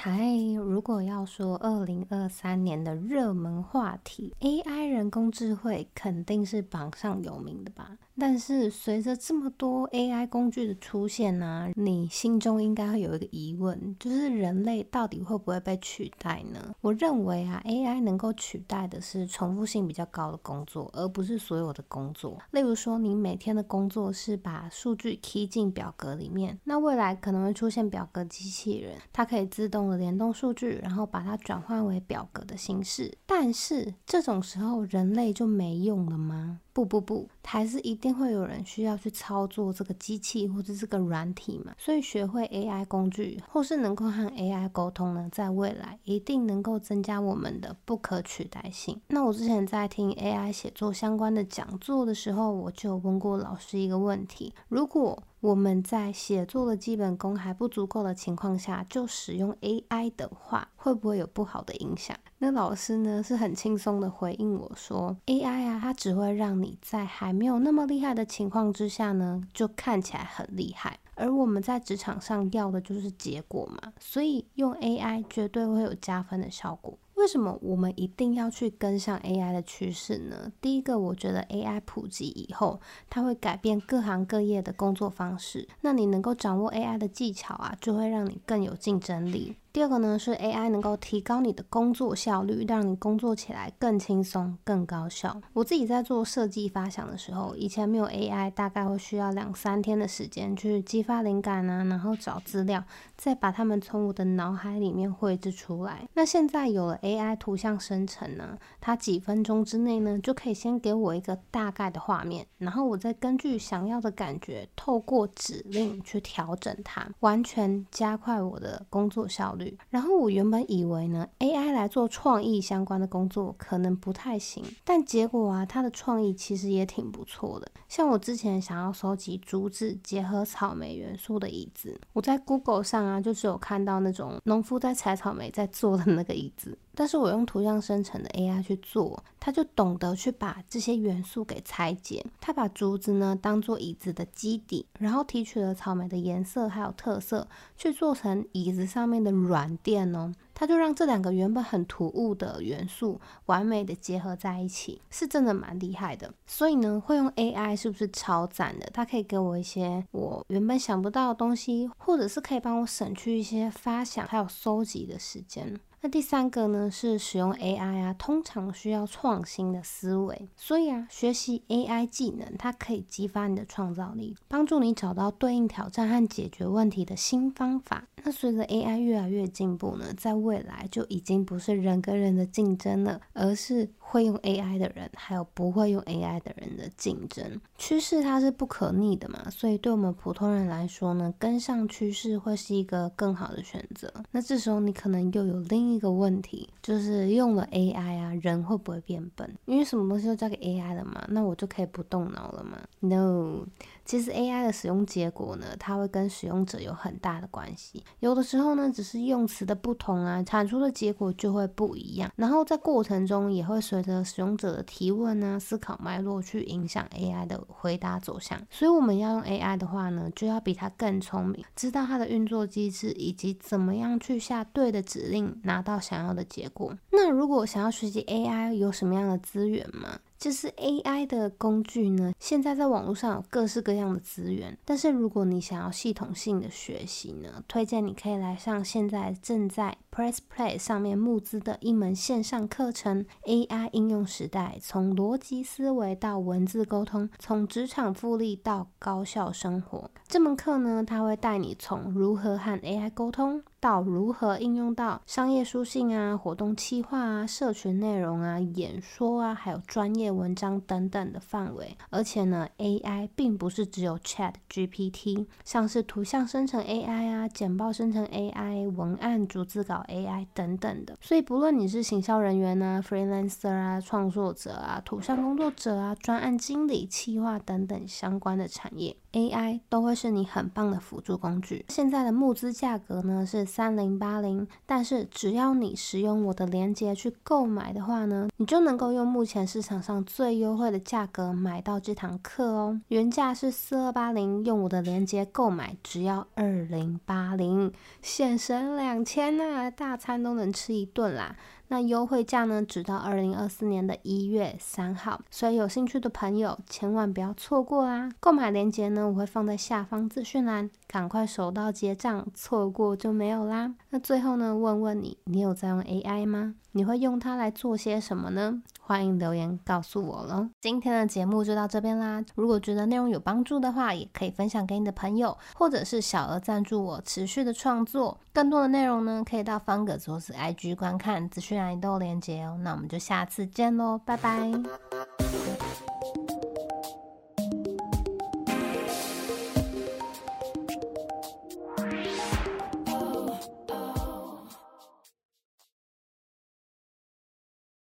嗨，如果要说二零二三年的热门话题，AI 人工智慧肯定是榜上有名的吧？但是随着这么多 AI 工具的出现呢、你心中应该会有一个疑问，就是人类到底会不会被取代呢？我认为啊，AI 能够取代的是重复性比较高的工作，而不是所有的工作。例如说，你每天的工作是把数据 key 进表格里面，那未来可能会出现表格机器人，它可以自动的联动数据，然后把它转换为表格的形式。但是这种时候，人类就没用了吗？不不不，还是一定会有人需要去操作这个机器或者这个软体嘛。所以学会 AI 工具，或是能够和 AI 沟通呢，在未来一定能够增加我们的不可取代性。那我之前在听 AI 写作相关的讲座的时候，我就问过老师一个问题：如果我们在写作的基本功还不足够的情况下，就使用 AI 的话，会不会有不好的影响？那老师呢是很轻松的回应我说：“AI 啊，它只会让你在还没有那么厉害的情况之下呢，就看起来很厉害。而我们在职场上要的就是结果嘛，所以用 AI 绝对会有加分的效果。”为什么我们一定要去跟上 AI 的趋势呢？第一个，我觉得 AI 普及以后，它会改变各行各业的工作方式。那你能够掌握 AI 的技巧啊，就会让你更有竞争力。第二个呢，是 AI 能够提高你的工作效率，让你工作起来更轻松、更高效。我自己在做设计发想的时候，以前没有 AI，大概会需要两三天的时间去激发灵感啊，然后找资料，再把它们从我的脑海里面绘制出来。那现在有了 AI 图像生成呢，它几分钟之内呢，就可以先给我一个大概的画面，然后我再根据想要的感觉，透过指令去调整它，完全加快我的工作效率。然后我原本以为呢，AI 来做创意相关的工作可能不太行，但结果啊，它的创意其实也挺不错的。像我之前想要收集竹子结合草莓元素的椅子，我在 Google 上啊，就只有看到那种农夫在采草莓在做的那个椅子。但是我用图像生成的 AI 去做，它就懂得去把这些元素给拆解。它把竹子呢当做椅子的基底，然后提取了草莓的颜色还有特色，去做成椅子上面的软垫哦。它就让这两个原本很突兀的元素完美的结合在一起，是真的蛮厉害的。所以呢，会用 AI 是不是超赞的？它可以给我一些我原本想不到的东西，或者是可以帮我省去一些发想还有搜集的时间。那第三个呢，是使用 AI 啊，通常需要创新的思维，所以啊，学习 AI 技能，它可以激发你的创造力，帮助你找到对应挑战和解决问题的新方法。那随着 AI 越来越进步呢，在未来就已经不是人跟人的竞争了，而是会用 AI 的人，还有不会用 AI 的人的竞争。趋势它是不可逆的嘛，所以对我们普通人来说呢，跟上趋势会是一个更好的选择。那这时候你可能又有另一个问题，就是用了 AI 啊，人会不会变笨？因为什么东西都交给 AI 了嘛，那我就可以不动脑了嘛？No。其实 AI 的使用结果呢，它会跟使用者有很大的关系。有的时候呢，只是用词的不同啊，产出的结果就会不一样。然后在过程中也会随着使用者的提问啊、思考脉络去影响 AI 的回答走向。所以我们要用 AI 的话呢，就要比它更聪明，知道它的运作机制以及怎么样去下对的指令，拿到想要的结果。那如果想要学习 AI，有什么样的资源吗？就是 AI 的工具呢，现在在网络上有各式各样的资源，但是如果你想要系统性的学习呢，推荐你可以来上现在正在 Press Play 上面募资的一门线上课程：AI 应用时代，从逻辑思维到文字沟通，从职场复利到高效生活。这门课呢，它会带你从如何和 AI 沟通。到如何应用到商业书信啊、活动企划啊、社群内容啊、演说啊，还有专业文章等等的范围。而且呢，AI 并不是只有 Chat GPT，像是图像生成 AI 啊、简报生成 AI、文案逐字稿 AI 等等的。所以不论你是行销人员啊、freelancer 啊、创作者啊、图像工作者啊、专案经理、企划等等相关的产业。AI 都会是你很棒的辅助工具。现在的募资价格呢是三零八零，但是只要你使用我的链接去购买的话呢，你就能够用目前市场上最优惠的价格买到这堂课哦。原价是四二八零，用我的链接购买只要二零八零，现省两千呐，大餐都能吃一顿啦。那优惠价呢，直到二零二四年的一月三号，所以有兴趣的朋友千万不要错过啦！购买链接呢，我会放在下方资讯栏，赶快手到结账，错过就没有啦。那最后呢，问问你，你有在用 AI 吗？你会用它来做些什么呢？欢迎留言告诉我喽。今天的节目就到这边啦。如果觉得内容有帮助的话，也可以分享给你的朋友，或者是小额赞助我持续的创作。更多的内容呢，可以到方格子 IG 观看，资讯栏里都有连接哦。那我们就下次见喽，拜拜。